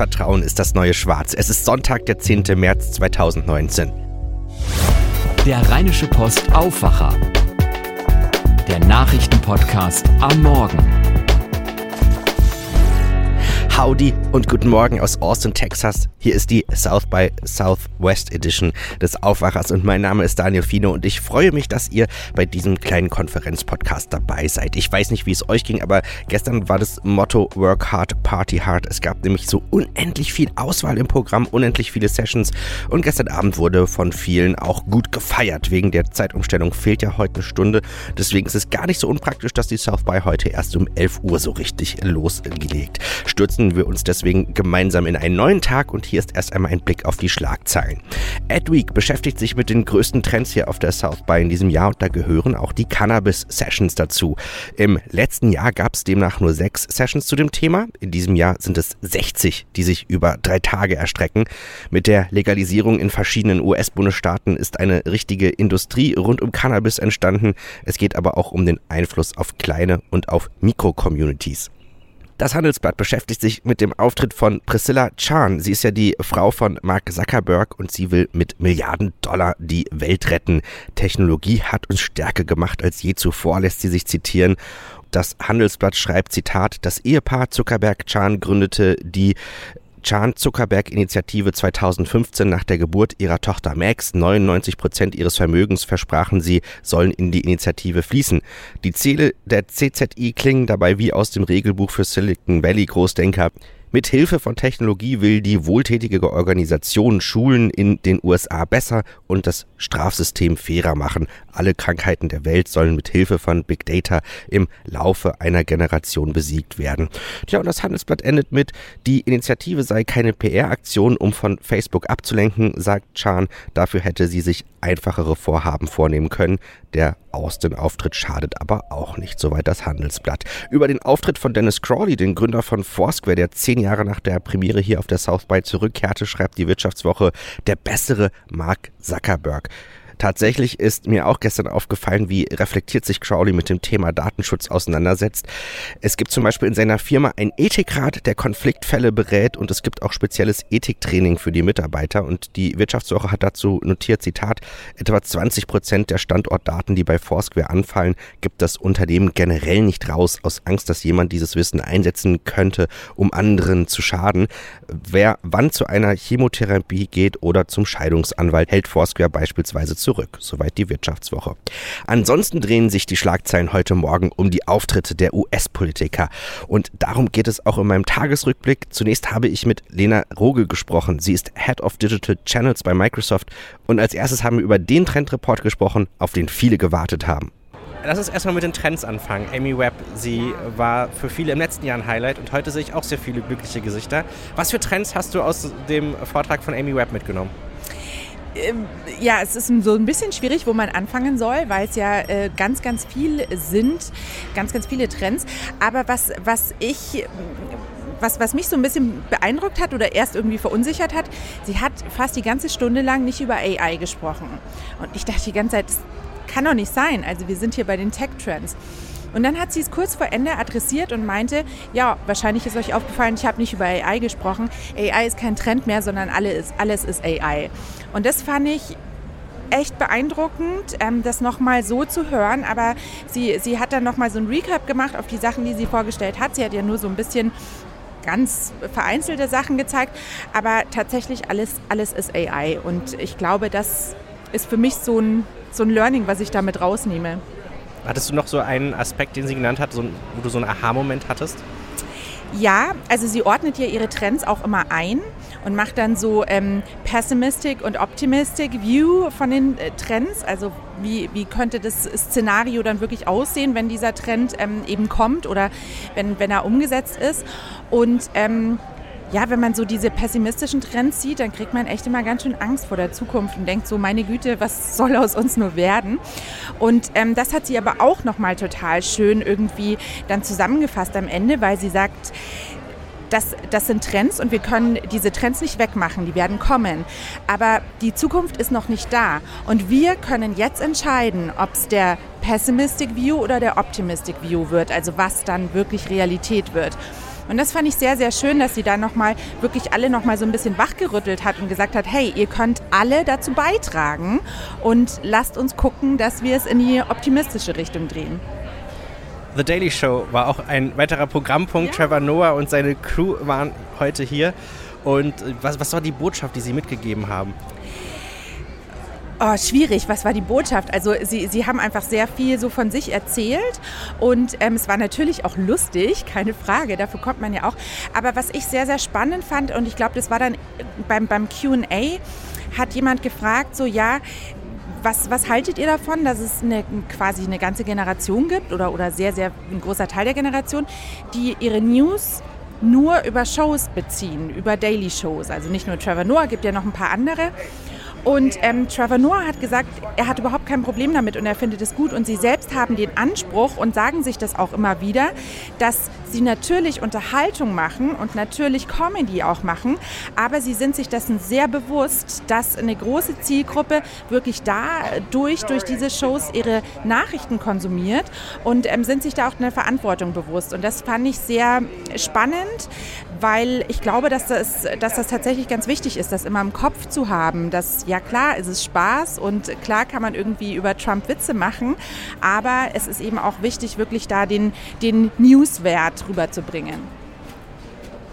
Vertrauen ist das neue Schwarz. Es ist Sonntag, der 10. März 2019. Der Rheinische Post Aufwacher. Der Nachrichtenpodcast am Morgen. Howdy und guten Morgen aus Austin, Texas. Hier ist die South by Southwest Edition des Aufwachers und mein Name ist Daniel Fino und ich freue mich, dass ihr bei diesem kleinen Konferenzpodcast dabei seid. Ich weiß nicht, wie es euch ging, aber gestern war das Motto Work Hard, Party Hard. Es gab nämlich so unendlich viel Auswahl im Programm, unendlich viele Sessions und gestern Abend wurde von vielen auch gut gefeiert. Wegen der Zeitumstellung fehlt ja heute eine Stunde. Deswegen ist es gar nicht so unpraktisch, dass die South by heute erst um 11 Uhr so richtig losgelegt. Stürzen wir uns deswegen gemeinsam in einen neuen Tag und hier ist erst einmal ein Blick auf die Schlagzeilen. Adweek beschäftigt sich mit den größten Trends hier auf der South by in diesem Jahr und da gehören auch die Cannabis Sessions dazu. Im letzten Jahr gab es demnach nur sechs Sessions zu dem Thema. In diesem Jahr sind es 60, die sich über drei Tage erstrecken. Mit der Legalisierung in verschiedenen US-Bundesstaaten ist eine richtige Industrie rund um Cannabis entstanden. Es geht aber auch um den Einfluss auf kleine und auf Mikro-Communities. Das Handelsblatt beschäftigt sich mit dem Auftritt von Priscilla Chan. Sie ist ja die Frau von Mark Zuckerberg und sie will mit Milliarden Dollar die Welt retten. Technologie hat uns stärker gemacht als je zuvor, lässt sie sich zitieren. Das Handelsblatt schreibt, Zitat, das Ehepaar Zuckerberg-Chan gründete die Chan-Zuckerberg-Initiative 2015 nach der Geburt ihrer Tochter Max. 99 Prozent ihres Vermögens versprachen sie, sollen in die Initiative fließen. Die Ziele der CZI klingen dabei wie aus dem Regelbuch für Silicon Valley Großdenker. Mit Hilfe von Technologie will die wohltätige Organisation Schulen in den USA besser und das Strafsystem fairer machen. Alle Krankheiten der Welt sollen mit Hilfe von Big Data im Laufe einer Generation besiegt werden. Tja, und das Handelsblatt endet mit, die Initiative sei keine PR-Aktion, um von Facebook abzulenken, sagt Chan. Dafür hätte sie sich einfachere Vorhaben vornehmen können. Der Austin-Auftritt schadet aber auch nicht, soweit das Handelsblatt. Über den Auftritt von Dennis Crawley, den Gründer von Foursquare, der zehn Jahre nach der Premiere hier auf der South by zurückkehrte, schreibt die Wirtschaftswoche, der bessere Mark Zuckerberg. Tatsächlich ist mir auch gestern aufgefallen, wie reflektiert sich Crowley mit dem Thema Datenschutz auseinandersetzt. Es gibt zum Beispiel in seiner Firma einen Ethikrat, der Konfliktfälle berät und es gibt auch spezielles Ethiktraining für die Mitarbeiter und die Wirtschaftswoche hat dazu notiert, Zitat, etwa 20 Prozent der Standortdaten, die bei Foursquare anfallen, gibt das Unternehmen generell nicht raus, aus Angst, dass jemand dieses Wissen einsetzen könnte, um anderen zu schaden. Wer wann zu einer Chemotherapie geht oder zum Scheidungsanwalt, hält Foursquare beispielsweise zu zurück. Soweit die Wirtschaftswoche. Ansonsten drehen sich die Schlagzeilen heute Morgen um die Auftritte der US-Politiker. Und darum geht es auch in meinem Tagesrückblick. Zunächst habe ich mit Lena Rogel gesprochen. Sie ist Head of Digital Channels bei Microsoft. Und als erstes haben wir über den Trendreport gesprochen, auf den viele gewartet haben. Lass uns erstmal mit den Trends anfangen. Amy Webb, sie war für viele im letzten Jahr ein Highlight und heute sehe ich auch sehr viele glückliche Gesichter. Was für Trends hast du aus dem Vortrag von Amy Webb mitgenommen? Ähm, ja, es ist so ein bisschen schwierig, wo man anfangen soll, weil es ja äh, ganz, ganz viel sind, ganz, ganz viele Trends. Aber was, was ich was, was mich so ein bisschen beeindruckt hat oder erst irgendwie verunsichert hat, sie hat fast die ganze Stunde lang nicht über AI gesprochen. Und ich dachte die ganze Zeit, das kann doch nicht sein. Also wir sind hier bei den Tech-Trends. Und dann hat sie es kurz vor Ende adressiert und meinte, ja, wahrscheinlich ist euch aufgefallen, ich habe nicht über AI gesprochen. AI ist kein Trend mehr, sondern alles, alles ist AI. Und das fand ich echt beeindruckend, ähm, das nochmal so zu hören. Aber sie, sie hat dann nochmal so ein Recap gemacht auf die Sachen, die sie vorgestellt hat. Sie hat ja nur so ein bisschen ganz vereinzelte Sachen gezeigt, aber tatsächlich alles, alles ist AI. Und ich glaube, das ist für mich so ein, so ein Learning, was ich damit rausnehme. Hattest du noch so einen Aspekt, den sie genannt hat, so, wo du so einen Aha-Moment hattest? Ja, also sie ordnet ja ihre Trends auch immer ein und macht dann so ähm, Pessimistic und Optimistic View von den äh, Trends. Also wie, wie könnte das Szenario dann wirklich aussehen, wenn dieser Trend ähm, eben kommt oder wenn, wenn er umgesetzt ist. Und ähm, ja, wenn man so diese pessimistischen Trends sieht, dann kriegt man echt immer ganz schön Angst vor der Zukunft und denkt so, meine Güte, was soll aus uns nur werden? Und ähm, das hat sie aber auch nochmal total schön irgendwie dann zusammengefasst am Ende, weil sie sagt, das, das sind Trends und wir können diese Trends nicht wegmachen, die werden kommen. Aber die Zukunft ist noch nicht da. Und wir können jetzt entscheiden, ob es der Pessimistic View oder der Optimistic View wird, also was dann wirklich Realität wird. Und das fand ich sehr, sehr schön, dass sie da nochmal wirklich alle nochmal so ein bisschen wachgerüttelt hat und gesagt hat, hey, ihr könnt alle dazu beitragen und lasst uns gucken, dass wir es in die optimistische Richtung drehen. The Daily Show war auch ein weiterer Programmpunkt. Ja. Trevor Noah und seine Crew waren heute hier. Und was, was war die Botschaft, die Sie mitgegeben haben? Oh, schwierig. Was war die Botschaft? Also sie, sie haben einfach sehr viel so von sich erzählt und ähm, es war natürlich auch lustig, keine Frage, dafür kommt man ja auch. Aber was ich sehr, sehr spannend fand und ich glaube, das war dann beim, beim Q&A, hat jemand gefragt, so ja, was, was haltet ihr davon, dass es eine, quasi eine ganze Generation gibt oder, oder sehr, sehr ein großer Teil der Generation, die ihre News nur über Shows beziehen, über Daily Shows. Also nicht nur Trevor Noah, gibt ja noch ein paar andere. Und ähm, Trevor Noah hat gesagt, er hat überhaupt kein Problem damit und er findet es gut. Und sie selbst haben den Anspruch und sagen sich das auch immer wieder, dass sie natürlich Unterhaltung machen und natürlich Comedy auch machen. Aber sie sind sich dessen sehr bewusst, dass eine große Zielgruppe wirklich dadurch, durch diese Shows ihre Nachrichten konsumiert und ähm, sind sich da auch eine Verantwortung bewusst. Und das fand ich sehr spannend, weil ich glaube, dass das, dass das tatsächlich ganz wichtig ist, das immer im Kopf zu haben, dass ja klar, es ist Spaß und klar kann man irgendwie über Trump Witze machen, aber es ist eben auch wichtig, wirklich da den, den Newswert rüberzubringen.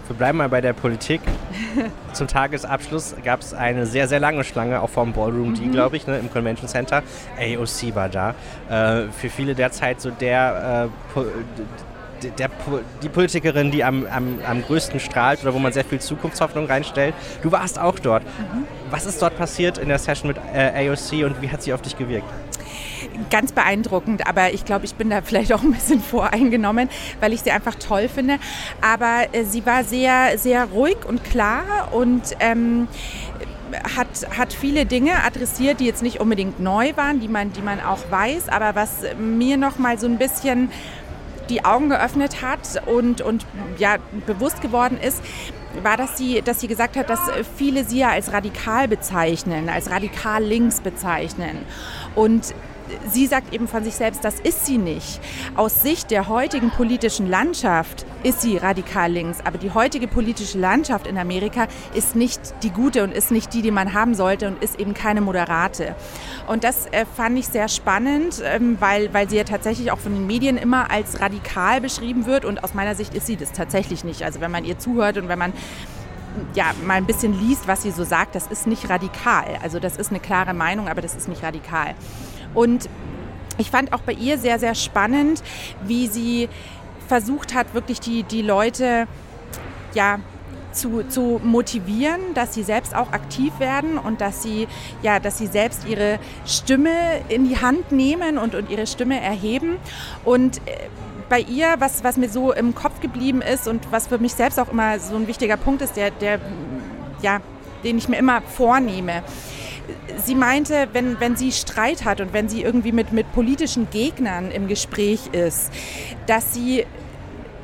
Wir bleiben mal bei der Politik. Zum Tagesabschluss gab es eine sehr, sehr lange Schlange, auch vom Ballroom D, mhm. glaube ich, ne, im Convention Center. AOC war da. Äh, für viele derzeit so der äh, der, die Politikerin, die am, am, am größten strahlt oder wo man sehr viel Zukunftshoffnung reinstellt. Du warst auch dort. Mhm. Was ist dort passiert in der Session mit äh, AOC und wie hat sie auf dich gewirkt? ganz beeindruckend, aber ich glaube, ich bin da vielleicht auch ein bisschen voreingenommen, weil ich sie einfach toll finde. Aber äh, sie war sehr, sehr ruhig und klar und ähm, hat, hat viele Dinge adressiert, die jetzt nicht unbedingt neu waren, die man, die man auch weiß, aber was mir noch mal so ein bisschen die Augen geöffnet hat und, und ja, bewusst geworden ist, war, dass sie, dass sie gesagt hat, dass viele sie ja als radikal bezeichnen, als radikal links bezeichnen. Und sie sagt eben von sich selbst, das ist sie nicht. Aus Sicht der heutigen politischen Landschaft ist sie radikal links, aber die heutige politische Landschaft in Amerika ist nicht die gute und ist nicht die, die man haben sollte und ist eben keine moderate. Und das äh, fand ich sehr spannend, ähm, weil, weil sie ja tatsächlich auch von den Medien immer als radikal beschrieben wird und aus meiner Sicht ist sie das tatsächlich nicht. Also wenn man ihr zuhört und wenn man ja, mal ein bisschen liest, was sie so sagt, das ist nicht radikal. Also das ist eine klare Meinung, aber das ist nicht radikal. Und ich fand auch bei ihr sehr, sehr spannend, wie sie versucht hat, wirklich die, die Leute ja, zu, zu motivieren, dass sie selbst auch aktiv werden und dass sie, ja, dass sie selbst ihre Stimme in die Hand nehmen und, und ihre Stimme erheben. Und äh, bei ihr, was, was mir so im Kopf geblieben ist und was für mich selbst auch immer so ein wichtiger Punkt ist, der, der, ja, den ich mir immer vornehme, sie meinte, wenn, wenn sie Streit hat und wenn sie irgendwie mit, mit politischen Gegnern im Gespräch ist, dass sie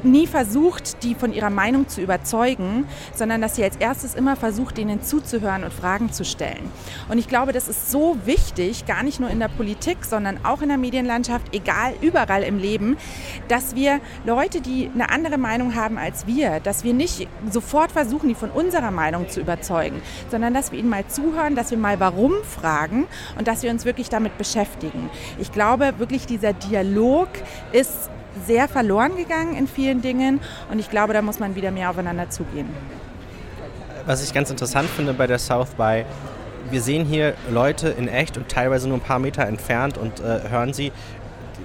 nie versucht, die von ihrer Meinung zu überzeugen, sondern dass sie als erstes immer versucht, denen zuzuhören und Fragen zu stellen. Und ich glaube, das ist so wichtig, gar nicht nur in der Politik, sondern auch in der Medienlandschaft, egal, überall im Leben, dass wir Leute, die eine andere Meinung haben als wir, dass wir nicht sofort versuchen, die von unserer Meinung zu überzeugen, sondern dass wir ihnen mal zuhören, dass wir mal warum fragen und dass wir uns wirklich damit beschäftigen. Ich glaube wirklich, dieser Dialog ist sehr verloren gegangen in vielen Dingen und ich glaube, da muss man wieder mehr aufeinander zugehen. Was ich ganz interessant finde bei der South by, wir sehen hier Leute in echt und teilweise nur ein paar Meter entfernt und äh, hören sie,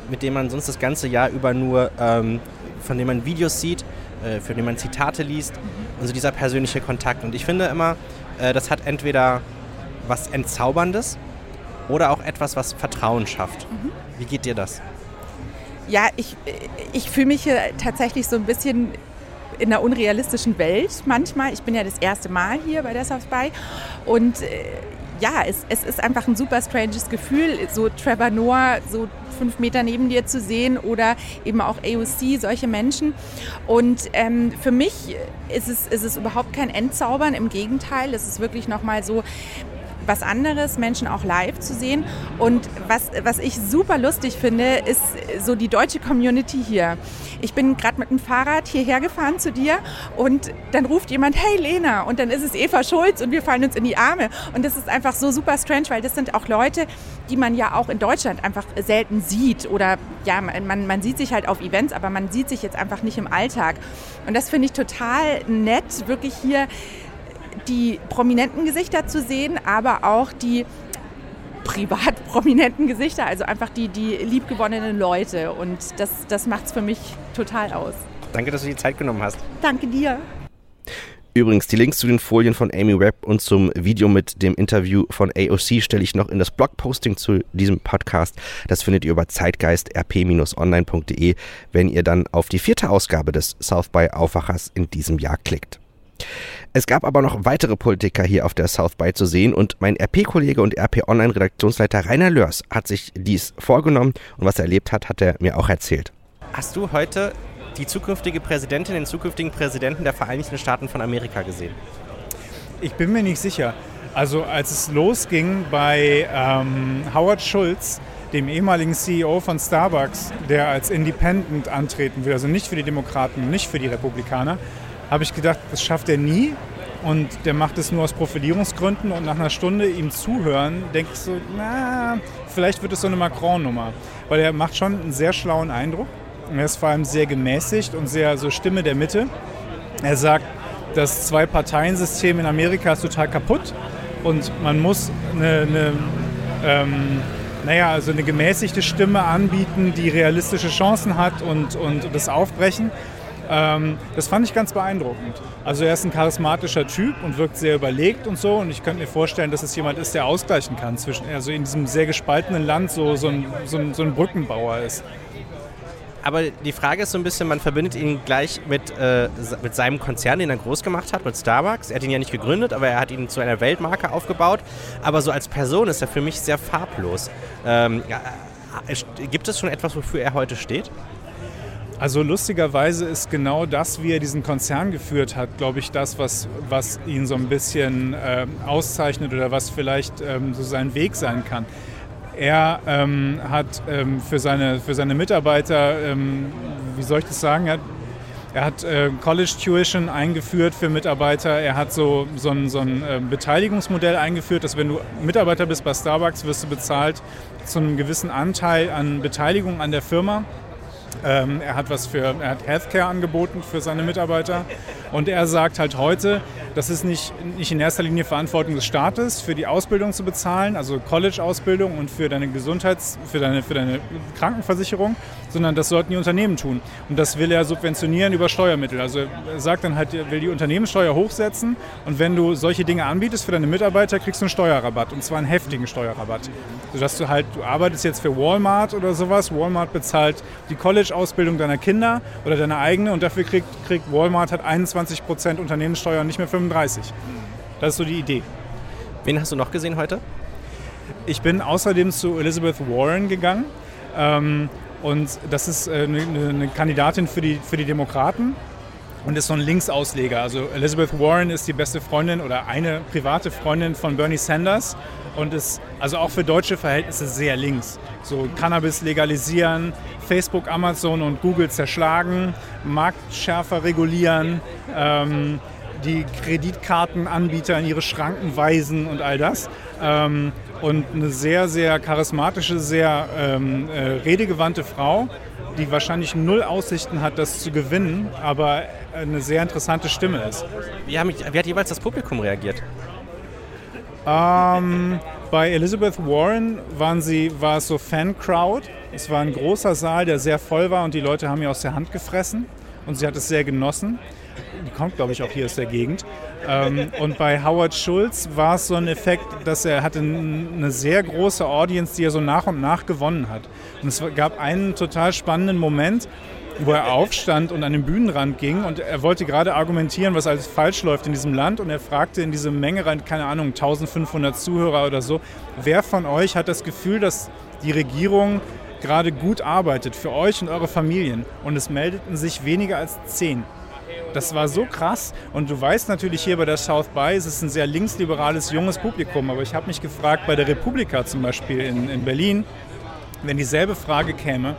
mit denen man sonst das ganze Jahr über nur, ähm, von denen man Videos sieht, äh, für die man Zitate liest mhm. und so dieser persönliche Kontakt. Und ich finde immer, äh, das hat entweder was Entzauberndes oder auch etwas, was Vertrauen schafft. Mhm. Wie geht dir das? Ja, ich, ich fühle mich hier tatsächlich so ein bisschen in einer unrealistischen Welt manchmal. Ich bin ja das erste Mal hier bei South by und äh, ja, es, es ist einfach ein super stranges Gefühl, so Trevor Noah so fünf Meter neben dir zu sehen oder eben auch AOC, solche Menschen. Und ähm, für mich ist es, ist es überhaupt kein Entzaubern, im Gegenteil, es ist wirklich nochmal so, was anderes, Menschen auch live zu sehen. Und was, was ich super lustig finde, ist so die deutsche Community hier. Ich bin gerade mit dem Fahrrad hierher gefahren zu dir und dann ruft jemand, hey Lena, und dann ist es Eva Schulz und wir fallen uns in die Arme. Und das ist einfach so super strange, weil das sind auch Leute, die man ja auch in Deutschland einfach selten sieht. Oder ja, man, man sieht sich halt auf Events, aber man sieht sich jetzt einfach nicht im Alltag. Und das finde ich total nett, wirklich hier die prominenten Gesichter zu sehen, aber auch die privat prominenten Gesichter, also einfach die, die liebgewonnenen Leute. Und das, das macht es für mich total aus. Danke, dass du die Zeit genommen hast. Danke dir. Übrigens, die Links zu den Folien von Amy Webb und zum Video mit dem Interview von AOC stelle ich noch in das Blogposting zu diesem Podcast. Das findet ihr über zeitgeist-rp-online.de, wenn ihr dann auf die vierte Ausgabe des South by Aufwachers in diesem Jahr klickt. Es gab aber noch weitere Politiker hier auf der South by zu sehen und mein RP-Kollege und RP-Online-Redaktionsleiter Rainer Lörs hat sich dies vorgenommen und was er erlebt hat, hat er mir auch erzählt. Hast du heute die zukünftige Präsidentin, den zukünftigen Präsidenten der Vereinigten Staaten von Amerika gesehen? Ich bin mir nicht sicher. Also als es losging bei ähm, Howard Schulz, dem ehemaligen CEO von Starbucks, der als Independent antreten will, also nicht für die Demokraten, nicht für die Republikaner, habe ich gedacht, das schafft er nie. Und der macht es nur aus Profilierungsgründen. Und nach einer Stunde ihm zuhören, denke ich so, na, vielleicht wird es so eine Macron-Nummer. Weil er macht schon einen sehr schlauen Eindruck. Er ist vor allem sehr gemäßigt und sehr so Stimme der Mitte. Er sagt, das Zwei-Parteien-System in Amerika ist total kaputt und man muss eine, eine ähm, naja, also eine gemäßigte Stimme anbieten, die realistische Chancen hat und, und das Aufbrechen. Ähm, das fand ich ganz beeindruckend. Also er ist ein charismatischer Typ und wirkt sehr überlegt und so. Und ich könnte mir vorstellen, dass es jemand ist, der ausgleichen kann zwischen, also in diesem sehr gespaltenen Land so, so, ein, so, ein, so ein Brückenbauer ist. Aber die Frage ist so ein bisschen, man verbindet ihn gleich mit, äh, mit seinem Konzern, den er groß gemacht hat, mit Starbucks. Er hat ihn ja nicht gegründet, aber er hat ihn zu einer Weltmarke aufgebaut. Aber so als Person ist er für mich sehr farblos. Ähm, äh, gibt es schon etwas, wofür er heute steht? Also lustigerweise ist genau das, wie er diesen Konzern geführt hat, glaube ich, das, was, was ihn so ein bisschen äh, auszeichnet oder was vielleicht ähm, so sein Weg sein kann. Er ähm, hat ähm, für, seine, für seine Mitarbeiter, ähm, wie soll ich das sagen, er hat, er hat äh, College Tuition eingeführt für Mitarbeiter. Er hat so, so ein, so ein äh, Beteiligungsmodell eingeführt, dass wenn du Mitarbeiter bist bei Starbucks, wirst du bezahlt zu einem gewissen Anteil an Beteiligung an der Firma. Ähm, er hat was für, er hat Healthcare angeboten für seine Mitarbeiter. Und er sagt halt heute, das ist nicht, nicht in erster Linie Verantwortung des Staates, für die Ausbildung zu bezahlen, also College-Ausbildung und für deine Gesundheits-, für deine, für deine Krankenversicherung, sondern das sollten die Unternehmen tun. Und das will er subventionieren über Steuermittel. Also er sagt dann halt, er will die Unternehmenssteuer hochsetzen und wenn du solche Dinge anbietest für deine Mitarbeiter, kriegst du einen Steuerrabatt und zwar einen heftigen Steuerrabatt. Sodass du halt, du arbeitest jetzt für Walmart oder sowas, Walmart bezahlt die College-Ausbildung deiner Kinder oder deine eigene und dafür kriegt, kriegt Walmart halt 21 Prozent Unternehmenssteuer und nicht mehr 35. Das ist so die Idee. Wen hast du noch gesehen heute? Ich bin außerdem zu Elizabeth Warren gegangen. Ähm, und das ist äh, eine, eine Kandidatin für die, für die Demokraten und ist so ein Linksausleger. Also Elizabeth Warren ist die beste Freundin oder eine private Freundin von Bernie Sanders und ist also auch für deutsche Verhältnisse sehr links. So Cannabis legalisieren, Facebook, Amazon und Google zerschlagen, Markt schärfer regulieren, ähm, die Kreditkartenanbieter in ihre Schranken weisen und all das. Ähm, und eine sehr, sehr charismatische, sehr ähm, äh, redegewandte Frau, die wahrscheinlich null Aussichten hat, das zu gewinnen, aber eine sehr interessante Stimme ist. Wie, haben, wie hat jeweils das Publikum reagiert? Ähm, bei Elizabeth Warren waren sie, war es so Fan-Crowd. Es war ein großer Saal, der sehr voll war und die Leute haben ihr aus der Hand gefressen und sie hat es sehr genossen die kommt, glaube ich, auch hier aus der Gegend. Ähm, und bei Howard Schulz war es so ein Effekt, dass er hatte eine sehr große Audience, die er so nach und nach gewonnen hat. Und es gab einen total spannenden Moment, wo er aufstand und an den Bühnenrand ging und er wollte gerade argumentieren, was alles falsch läuft in diesem Land und er fragte in diese Menge rein, keine Ahnung, 1500 Zuhörer oder so, wer von euch hat das Gefühl, dass die Regierung gerade gut arbeitet für euch und eure Familien? Und es meldeten sich weniger als zehn. Das war so krass. Und du weißt natürlich hier bei der South By, es ist ein sehr linksliberales, junges Publikum. Aber ich habe mich gefragt, bei der Republika zum Beispiel in, in Berlin, wenn dieselbe Frage käme,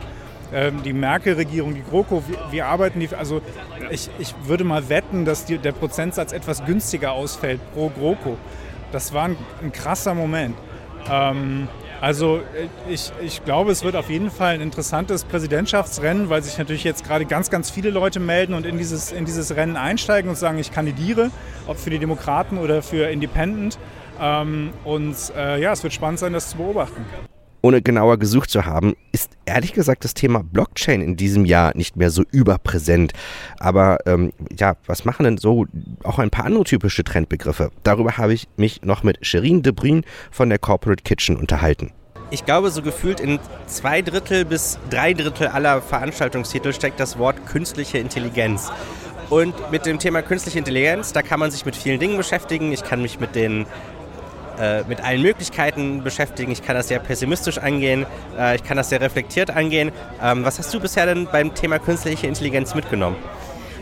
ähm, die Merkel-Regierung, die GroKo, wie, wie, arbeiten die? Also ich, ich würde mal wetten, dass die, der Prozentsatz etwas günstiger ausfällt pro GroKo. Das war ein, ein krasser Moment. Ähm, also äh, ich, ich glaube, es wird auf jeden Fall ein interessantes Präsidentschaftsrennen, weil sich natürlich jetzt gerade ganz, ganz viele Leute melden und in dieses, in dieses Rennen einsteigen und sagen, ich kandidiere, ob für die Demokraten oder für Independent. Ähm, und äh, ja, es wird spannend sein, das zu beobachten ohne genauer gesucht zu haben, ist ehrlich gesagt das Thema Blockchain in diesem Jahr nicht mehr so überpräsent. Aber ähm, ja, was machen denn so auch ein paar andere typische Trendbegriffe? Darüber habe ich mich noch mit Sherin de Bruyne von der Corporate Kitchen unterhalten. Ich glaube, so gefühlt in zwei Drittel bis drei Drittel aller Veranstaltungstitel steckt das Wort künstliche Intelligenz. Und mit dem Thema künstliche Intelligenz, da kann man sich mit vielen Dingen beschäftigen. Ich kann mich mit den äh, mit allen Möglichkeiten beschäftigen. Ich kann das sehr pessimistisch angehen, äh, ich kann das sehr reflektiert angehen. Ähm, was hast du bisher denn beim Thema künstliche Intelligenz mitgenommen?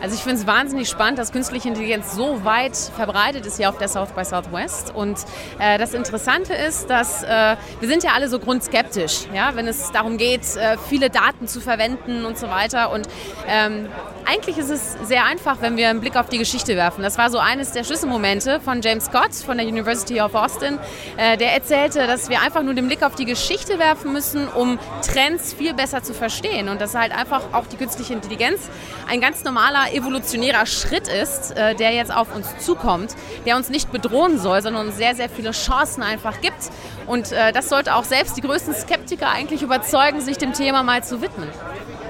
Also ich finde es wahnsinnig spannend, dass künstliche Intelligenz so weit verbreitet ist hier auf der South by Southwest. Und äh, das Interessante ist, dass äh, wir sind ja alle so grundskeptisch, ja, wenn es darum geht, äh, viele Daten zu verwenden und so weiter. Und ähm, eigentlich ist es sehr einfach, wenn wir einen Blick auf die Geschichte werfen. Das war so eines der Schlüsselmomente von James Scott von der University of Austin. Äh, der erzählte, dass wir einfach nur den Blick auf die Geschichte werfen müssen, um Trends viel besser zu verstehen. Und dass halt einfach auch die künstliche Intelligenz ein ganz normaler evolutionärer Schritt ist, äh, der jetzt auf uns zukommt, der uns nicht bedrohen soll, sondern uns sehr, sehr viele Chancen einfach gibt. Und äh, das sollte auch selbst die größten Skeptiker eigentlich überzeugen, sich dem Thema mal zu widmen.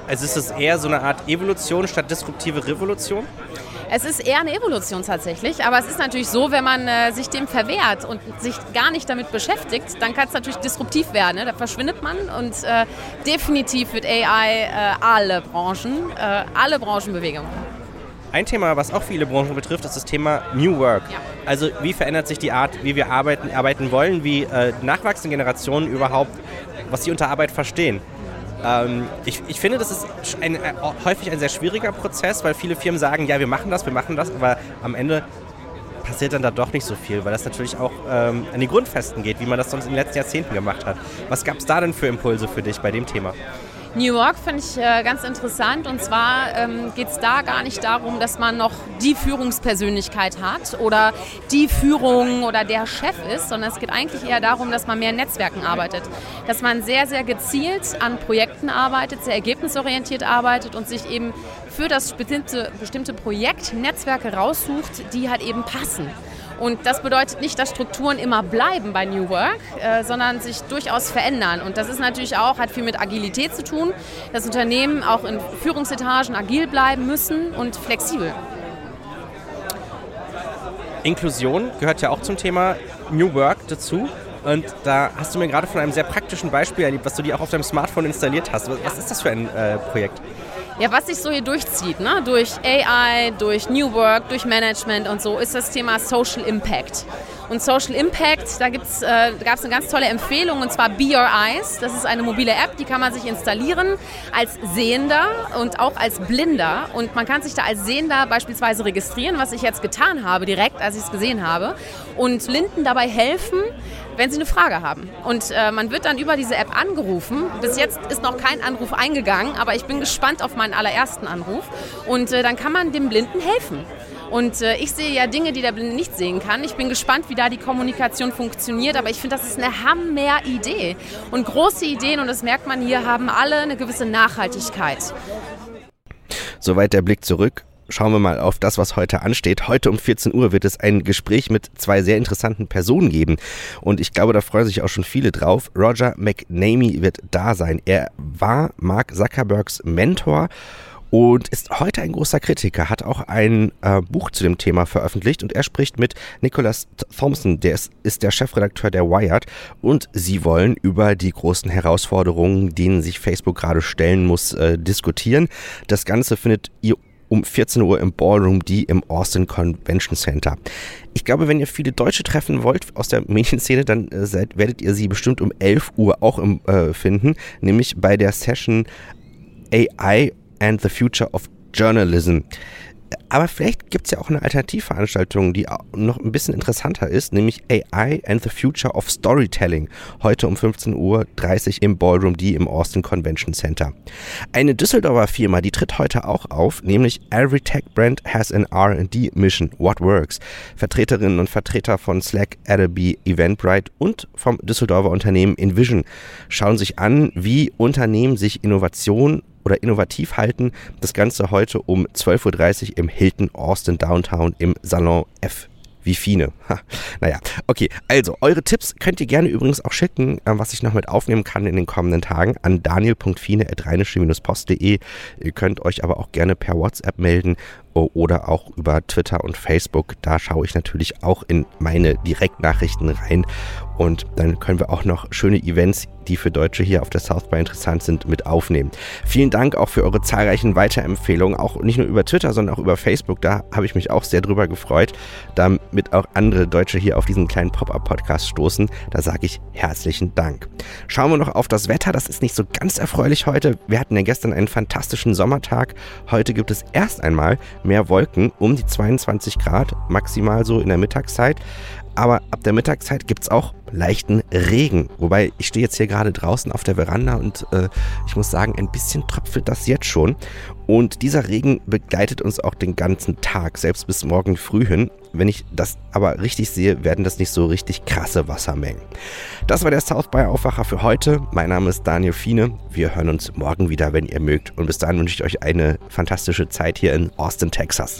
Also ist es eher so eine Art Evolution statt disruptive Revolution? Es ist eher eine Evolution tatsächlich, aber es ist natürlich so, wenn man äh, sich dem verwehrt und sich gar nicht damit beschäftigt, dann kann es natürlich disruptiv werden. Ne? Da verschwindet man und äh, definitiv wird AI äh, alle Branchen, äh, alle Branchen bewegen. Ein Thema, was auch viele Branchen betrifft, ist das Thema New Work. Ja. Also wie verändert sich die Art, wie wir arbeiten, arbeiten wollen, wie äh, nachwachsende Generationen überhaupt, was sie unter Arbeit verstehen. Ähm, ich, ich finde, das ist ein, äh, häufig ein sehr schwieriger Prozess, weil viele Firmen sagen, ja, wir machen das, wir machen das, aber am Ende passiert dann da doch nicht so viel, weil das natürlich auch ähm, an die Grundfesten geht, wie man das sonst in den letzten Jahrzehnten gemacht hat. Was gab es da denn für Impulse für dich bei dem Thema? New York finde ich äh, ganz interessant und zwar ähm, geht es da gar nicht darum, dass man noch die Führungspersönlichkeit hat oder die Führung oder der Chef ist, sondern es geht eigentlich eher darum, dass man mehr in Netzwerken arbeitet. Dass man sehr, sehr gezielt an Projekten arbeitet, sehr ergebnisorientiert arbeitet und sich eben für das bestimmte, bestimmte Projekt Netzwerke raussucht, die halt eben passen. Und das bedeutet nicht, dass Strukturen immer bleiben bei New Work, äh, sondern sich durchaus verändern. Und das ist natürlich auch, hat viel mit Agilität zu tun, dass Unternehmen auch in Führungsetagen agil bleiben müssen und flexibel. Inklusion gehört ja auch zum Thema New Work dazu. Und da hast du mir gerade von einem sehr praktischen Beispiel erlebt, was du dir auch auf deinem Smartphone installiert hast. Was ist das für ein äh, Projekt? Ja, was sich so hier durchzieht, ne? durch AI, durch New Work, durch Management und so, ist das Thema Social Impact. Und Social Impact, da äh, gab es eine ganz tolle Empfehlung und zwar Be Your Eyes. Das ist eine mobile App, die kann man sich installieren als Sehender und auch als Blinder. Und man kann sich da als Sehender beispielsweise registrieren, was ich jetzt getan habe, direkt als ich es gesehen habe. Und Blinden dabei helfen, wenn sie eine Frage haben. Und äh, man wird dann über diese App angerufen. Bis jetzt ist noch kein Anruf eingegangen, aber ich bin gespannt auf meinen allerersten Anruf. Und äh, dann kann man dem Blinden helfen. Und äh, ich sehe ja Dinge, die der Blinde nicht sehen kann. Ich bin gespannt, wie da die Kommunikation funktioniert, aber ich finde, das ist eine Hammer-Idee. Und große Ideen, und das merkt man hier, haben alle eine gewisse Nachhaltigkeit. Soweit der Blick zurück schauen wir mal auf das, was heute ansteht. Heute um 14 Uhr wird es ein Gespräch mit zwei sehr interessanten Personen geben. Und ich glaube, da freuen sich auch schon viele drauf. Roger McNamee wird da sein. Er war Mark Zuckerbergs Mentor und ist heute ein großer Kritiker, hat auch ein äh, Buch zu dem Thema veröffentlicht und er spricht mit Nicholas Thompson, der ist, ist der Chefredakteur der Wired und sie wollen über die großen Herausforderungen, denen sich Facebook gerade stellen muss, äh, diskutieren. Das Ganze findet ihr um 14 Uhr im Ballroom D im Austin Convention Center. Ich glaube, wenn ihr viele Deutsche treffen wollt aus der Medienszene, dann äh, seid, werdet ihr sie bestimmt um 11 Uhr auch im, äh, finden, nämlich bei der Session AI and the Future of Journalism. Aber vielleicht gibt es ja auch eine Alternativveranstaltung, die noch ein bisschen interessanter ist, nämlich AI and the Future of Storytelling. Heute um 15.30 Uhr im Ballroom D im Austin Convention Center. Eine Düsseldorfer Firma, die tritt heute auch auf, nämlich Every Tech Brand has an R&D Mission. What works? Vertreterinnen und Vertreter von Slack, Adobe, Eventbrite und vom Düsseldorfer Unternehmen Envision schauen sich an, wie Unternehmen sich Innovation oder innovativ halten. Das Ganze heute um 12.30 Uhr im Hilton Austin Downtown im Salon F wie Fine. Ha. Naja, okay. Also, eure Tipps könnt ihr gerne übrigens auch schicken, äh, was ich noch mit aufnehmen kann in den kommenden Tagen an daniel.fine.rheinische-post.de. Ihr könnt euch aber auch gerne per WhatsApp melden oder auch über Twitter und Facebook. Da schaue ich natürlich auch in meine Direktnachrichten rein. Und dann können wir auch noch schöne Events, die für Deutsche hier auf der South by interessant sind, mit aufnehmen. Vielen Dank auch für eure zahlreichen Weiterempfehlungen, auch nicht nur über Twitter, sondern auch über Facebook. Da habe ich mich auch sehr drüber gefreut, damit auch andere Deutsche hier auf diesen kleinen Pop-Up-Podcast stoßen. Da sage ich herzlichen Dank. Schauen wir noch auf das Wetter. Das ist nicht so ganz erfreulich heute. Wir hatten ja gestern einen fantastischen Sommertag. Heute gibt es erst einmal mehr Wolken, um die 22 Grad, maximal so in der Mittagszeit. Aber ab der Mittagszeit gibt es auch leichten Regen. Wobei ich stehe jetzt hier gerade draußen auf der Veranda und äh, ich muss sagen, ein bisschen tröpfelt das jetzt schon. Und dieser Regen begleitet uns auch den ganzen Tag, selbst bis morgen früh hin. Wenn ich das aber richtig sehe, werden das nicht so richtig krasse Wassermengen. Das war der South by Aufwacher für heute. Mein Name ist Daniel Fiene. Wir hören uns morgen wieder, wenn ihr mögt. Und bis dahin wünsche ich euch eine fantastische Zeit hier in Austin, Texas.